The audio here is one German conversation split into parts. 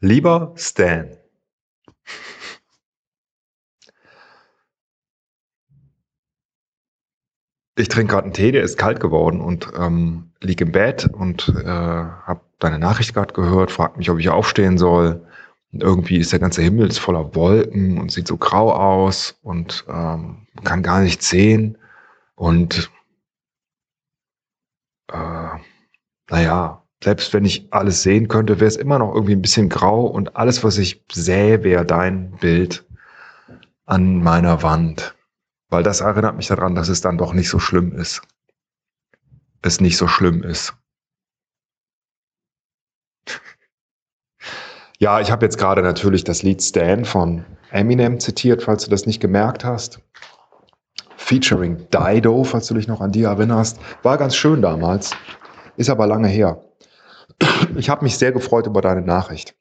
Lieber Stan. Ich trinke gerade einen Tee, der ist kalt geworden und ähm, liege im Bett und äh, habe deine Nachricht gerade gehört, fragt mich, ob ich aufstehen soll. Und irgendwie ist der ganze Himmel voller Wolken und sieht so grau aus und ähm, kann gar nichts sehen. Und äh, naja, selbst wenn ich alles sehen könnte, wäre es immer noch irgendwie ein bisschen grau und alles, was ich sähe, wäre dein Bild an meiner Wand. Weil das erinnert mich daran, dass es dann doch nicht so schlimm ist. Es nicht so schlimm ist. ja, ich habe jetzt gerade natürlich das Lied Stan von Eminem zitiert, falls du das nicht gemerkt hast. Featuring Dido, falls du dich noch an die erinnerst. War ganz schön damals, ist aber lange her. Ich habe mich sehr gefreut über deine Nachricht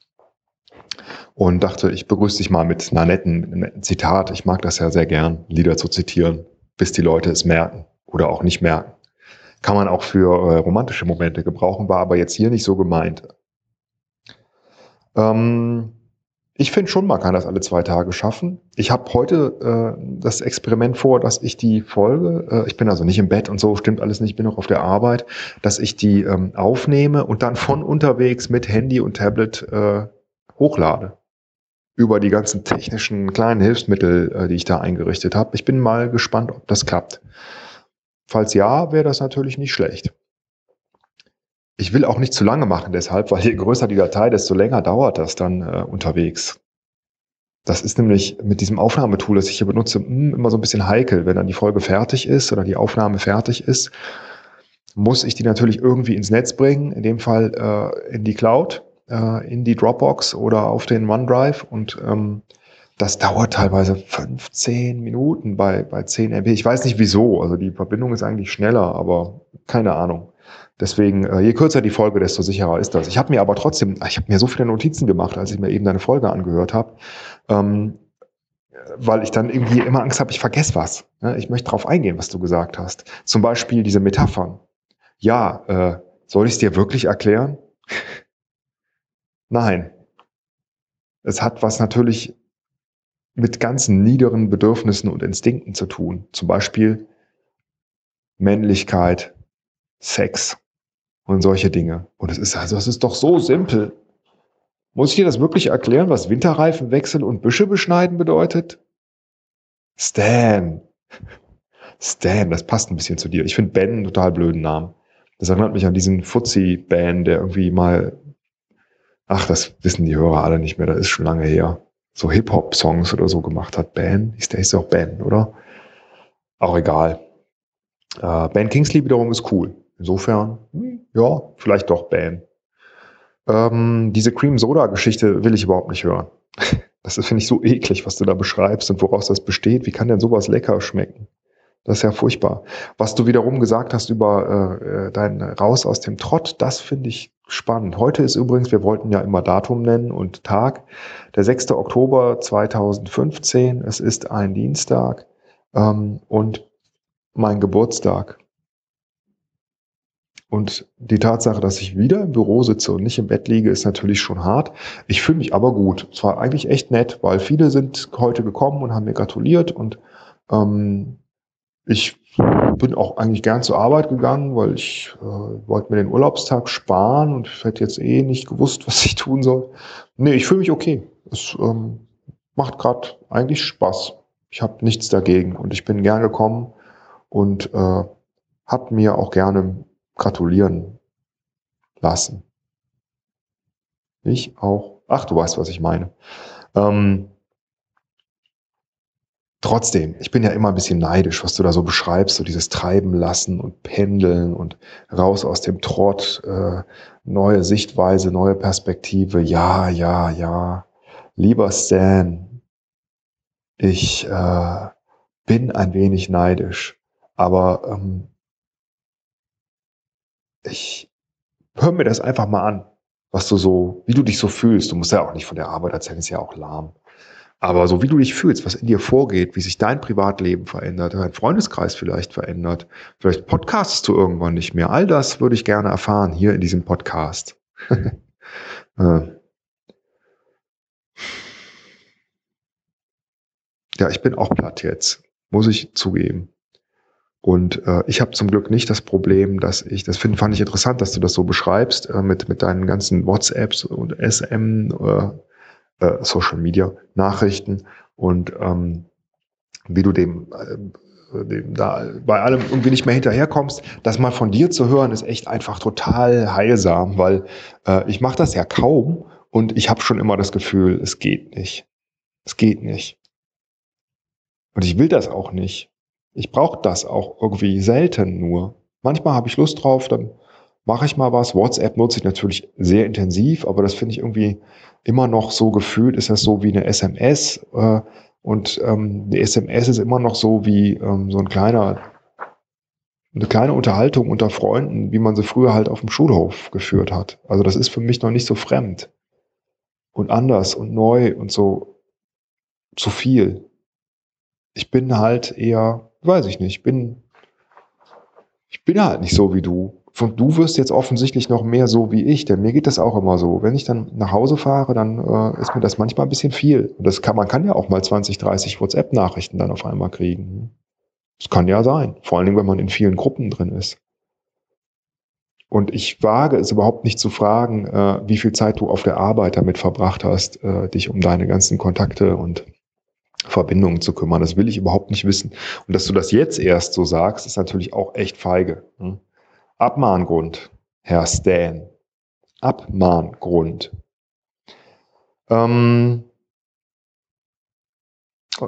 und dachte, ich begrüße dich mal mit einer netten, einem netten Zitat. Ich mag das ja sehr gern, Lieder zu zitieren, bis die Leute es merken oder auch nicht merken. Kann man auch für äh, romantische Momente gebrauchen, war aber jetzt hier nicht so gemeint. Ähm, ich finde schon, man kann das alle zwei Tage schaffen. Ich habe heute äh, das Experiment vor, dass ich die Folge, äh, ich bin also nicht im Bett und so, stimmt alles nicht, ich bin noch auf der Arbeit, dass ich die ähm, aufnehme und dann von unterwegs mit Handy und Tablet äh, hochlade. Über die ganzen technischen kleinen Hilfsmittel, äh, die ich da eingerichtet habe. Ich bin mal gespannt, ob das klappt. Falls ja, wäre das natürlich nicht schlecht. Ich will auch nicht zu lange machen deshalb, weil je größer die Datei, desto länger dauert das dann äh, unterwegs. Das ist nämlich mit diesem Aufnahmetool, das ich hier benutze, hm, immer so ein bisschen heikel. Wenn dann die Folge fertig ist oder die Aufnahme fertig ist, muss ich die natürlich irgendwie ins Netz bringen, in dem Fall äh, in die Cloud, äh, in die Dropbox oder auf den OneDrive und ähm, das dauert teilweise 15 Minuten bei, bei 10 MB. Ich weiß nicht wieso, also die Verbindung ist eigentlich schneller, aber keine Ahnung. Deswegen, äh, je kürzer die Folge, desto sicherer ist das. Ich habe mir aber trotzdem, ich habe mir so viele Notizen gemacht, als ich mir eben deine Folge angehört habe, ähm, weil ich dann irgendwie immer Angst habe, ich vergesse was. Ne? Ich möchte darauf eingehen, was du gesagt hast. Zum Beispiel diese Metaphern. Ja, äh, soll ich es dir wirklich erklären? Nein. Es hat was natürlich mit ganz niederen Bedürfnissen und Instinkten zu tun. Zum Beispiel Männlichkeit, Sex und solche Dinge. Und es ist also, es ist doch so simpel. Muss ich dir das wirklich erklären, was Winterreifenwechsel und Büsche beschneiden bedeutet? Stan. Stan, das passt ein bisschen zu dir. Ich finde Ben einen total blöden Namen. Das erinnert mich an diesen Fuzzi-Ban, der irgendwie mal, ach, das wissen die Hörer alle nicht mehr, das ist schon lange her, so Hip-Hop-Songs oder so gemacht hat. Ben, ist der ist auch Ben, oder? Auch egal. Äh, ben Kingsley wiederum ist cool. Insofern, hm, ja, vielleicht doch Bam. Ähm, diese Cream-Soda-Geschichte will ich überhaupt nicht hören. Das finde ich so eklig, was du da beschreibst und woraus das besteht. Wie kann denn sowas lecker schmecken? Das ist ja furchtbar. Was du wiederum gesagt hast über äh, äh dein Raus aus dem Trott, das finde ich spannend. Heute ist übrigens, wir wollten ja immer Datum nennen und Tag, der 6. Oktober 2015. Es ist ein Dienstag ähm, und mein Geburtstag. Und die Tatsache, dass ich wieder im Büro sitze und nicht im Bett liege, ist natürlich schon hart. Ich fühle mich aber gut. Es war eigentlich echt nett, weil viele sind heute gekommen und haben mir gratuliert und ähm, ich bin auch eigentlich gern zur Arbeit gegangen, weil ich äh, wollte mir den Urlaubstag sparen und ich hätte jetzt eh nicht gewusst, was ich tun soll. Nee, ich fühle mich okay. Es ähm, macht gerade eigentlich Spaß. Ich habe nichts dagegen und ich bin gern gekommen und äh, habe mir auch gerne gratulieren lassen. Ich auch. Ach, du weißt, was ich meine. Ähm, trotzdem, ich bin ja immer ein bisschen neidisch, was du da so beschreibst, so dieses Treiben lassen und Pendeln und raus aus dem Trott, äh, neue Sichtweise, neue Perspektive. Ja, ja, ja. Lieber Stan, ich äh, bin ein wenig neidisch, aber ähm, ich hör mir das einfach mal an, was du so, wie du dich so fühlst. Du musst ja auch nicht von der Arbeit erzählen, ist ja auch lahm. Aber so wie du dich fühlst, was in dir vorgeht, wie sich dein Privatleben verändert, dein Freundeskreis vielleicht verändert, vielleicht podcastest du irgendwann nicht mehr. All das würde ich gerne erfahren hier in diesem Podcast. Äh. ja, ich bin auch platt jetzt, muss ich zugeben. Und äh, ich habe zum Glück nicht das Problem, dass ich, das find, fand ich interessant, dass du das so beschreibst, äh, mit, mit deinen ganzen WhatsApps und SM, äh, äh, Social Media Nachrichten und ähm, wie du dem, äh, dem da bei allem irgendwie nicht mehr hinterherkommst. Das mal von dir zu hören, ist echt einfach total heilsam, weil äh, ich mache das ja kaum und ich habe schon immer das Gefühl, es geht nicht. Es geht nicht. Und ich will das auch nicht. Ich brauche das auch irgendwie selten nur. Manchmal habe ich Lust drauf, dann mache ich mal was. WhatsApp nutze ich natürlich sehr intensiv, aber das finde ich irgendwie immer noch so gefühlt, ist das so wie eine SMS. Äh, und ähm, die SMS ist immer noch so wie ähm, so ein kleiner, eine kleine Unterhaltung unter Freunden, wie man sie früher halt auf dem Schulhof geführt hat. Also das ist für mich noch nicht so fremd und anders und neu und so zu viel. Ich bin halt eher weiß ich nicht, bin, ich bin halt nicht so wie du. Und du wirst jetzt offensichtlich noch mehr so wie ich, denn mir geht das auch immer so. Wenn ich dann nach Hause fahre, dann äh, ist mir das manchmal ein bisschen viel. Und das kann, man kann ja auch mal 20, 30 WhatsApp-Nachrichten dann auf einmal kriegen. Das kann ja sein. Vor allen Dingen, wenn man in vielen Gruppen drin ist. Und ich wage es überhaupt nicht zu fragen, äh, wie viel Zeit du auf der Arbeit damit verbracht hast, äh, dich um deine ganzen Kontakte und Verbindungen zu kümmern. Das will ich überhaupt nicht wissen. Und dass du das jetzt erst so sagst, ist natürlich auch echt feige. Hm? Abmahngrund, Herr Stan. Abmahngrund. Ähm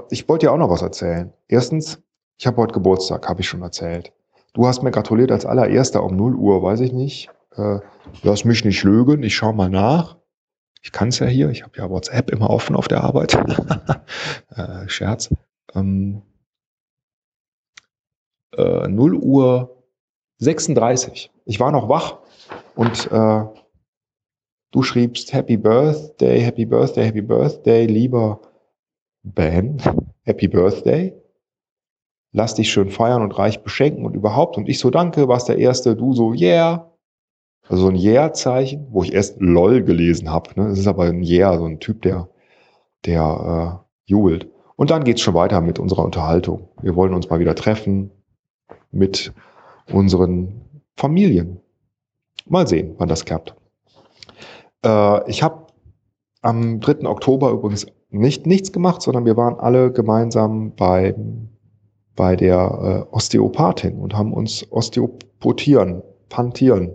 ich wollte dir auch noch was erzählen. Erstens, ich habe heute Geburtstag, habe ich schon erzählt. Du hast mir gratuliert als allererster um 0 Uhr, weiß ich nicht. Äh, lass mich nicht lügen, ich schaue mal nach. Ich kann es ja hier, ich habe ja WhatsApp immer offen auf der Arbeit. äh, Scherz. Ähm, äh, 0 Uhr 36. Ich war noch wach und äh, du schriebst Happy Birthday, Happy Birthday, Happy Birthday, lieber Ben, Happy Birthday. Lass dich schön feiern und reich beschenken und überhaupt. Und ich so, danke, warst der Erste. Du so, yeah. Also so ein Yeah-Zeichen, wo ich erst LOL gelesen habe. Ne? Das ist aber ein Yeah, so ein Typ, der, der äh, jubelt. Und dann geht's schon weiter mit unserer Unterhaltung. Wir wollen uns mal wieder treffen mit unseren Familien. Mal sehen, wann das klappt. Äh, ich habe am 3. Oktober übrigens nicht nichts gemacht, sondern wir waren alle gemeinsam bei, bei der äh, Osteopathin und haben uns osteopotieren, pantieren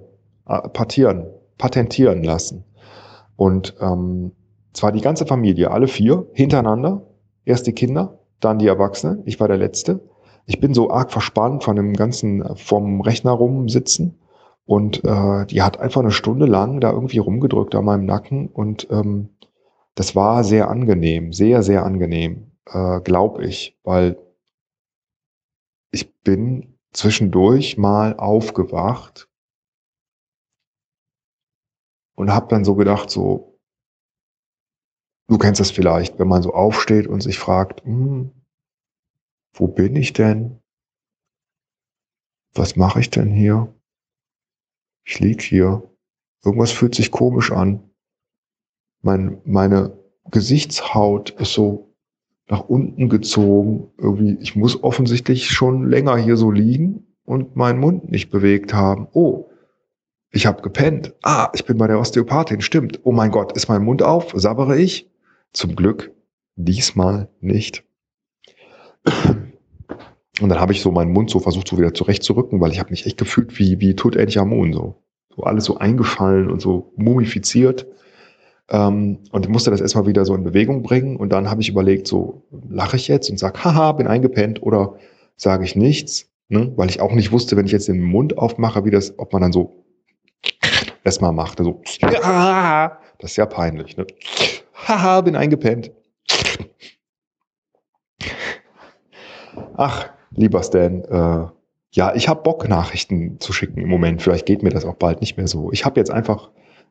partieren, patentieren lassen. Und ähm, zwar die ganze Familie, alle vier, hintereinander. Erst die Kinder, dann die Erwachsenen. Ich war der Letzte. Ich bin so arg verspannt von dem ganzen äh, vom Rechner rumsitzen. Und äh, die hat einfach eine Stunde lang da irgendwie rumgedrückt an meinem Nacken. Und ähm, das war sehr angenehm, sehr, sehr angenehm, äh, glaube ich, weil ich bin zwischendurch mal aufgewacht und habe dann so gedacht, so, du kennst das vielleicht, wenn man so aufsteht und sich fragt, hm, wo bin ich denn? Was mache ich denn hier? Ich lieg hier. Irgendwas fühlt sich komisch an. Mein, meine Gesichtshaut ist so nach unten gezogen. Irgendwie, ich muss offensichtlich schon länger hier so liegen und meinen Mund nicht bewegt haben. Oh, ich habe gepennt. Ah, ich bin bei der Osteopathin. Stimmt. Oh mein Gott, ist mein Mund auf? Sabbere ich? Zum Glück diesmal nicht. Und dann habe ich so meinen Mund so versucht, so wieder zurechtzurücken, weil ich habe mich echt gefühlt wie, wie Tutanchamun, so. So alles so eingefallen und so mumifiziert. Ähm, und musste das erstmal wieder so in Bewegung bringen. Und dann habe ich überlegt, so lache ich jetzt und sag, haha, bin eingepennt oder sage ich nichts, ne? weil ich auch nicht wusste, wenn ich jetzt den Mund aufmache, wie das, ob man dann so erstmal macht. Also, das ist ja peinlich. Ne? Haha, bin eingepennt. Ach, lieber Stan, äh, ja, ich habe Bock, Nachrichten zu schicken im Moment. Vielleicht geht mir das auch bald nicht mehr so. Ich habe jetzt einfach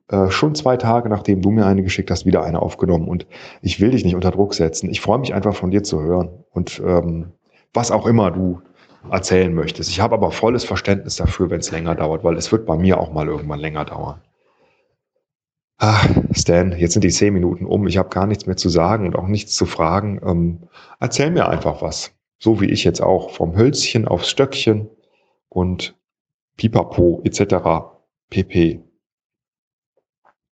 äh, schon zwei Tage, nachdem du mir eine geschickt hast, wieder eine aufgenommen. Und ich will dich nicht unter Druck setzen. Ich freue mich einfach von dir zu hören. Und ähm, was auch immer du erzählen möchtest. Ich habe aber volles Verständnis dafür, wenn es länger dauert, weil es wird bei mir auch mal irgendwann länger dauern. Ah, Stan, jetzt sind die zehn Minuten um. Ich habe gar nichts mehr zu sagen und auch nichts zu fragen. Ähm, erzähl mir einfach was. So wie ich jetzt auch. Vom Hölzchen aufs Stöckchen und Pipapo etc. pp.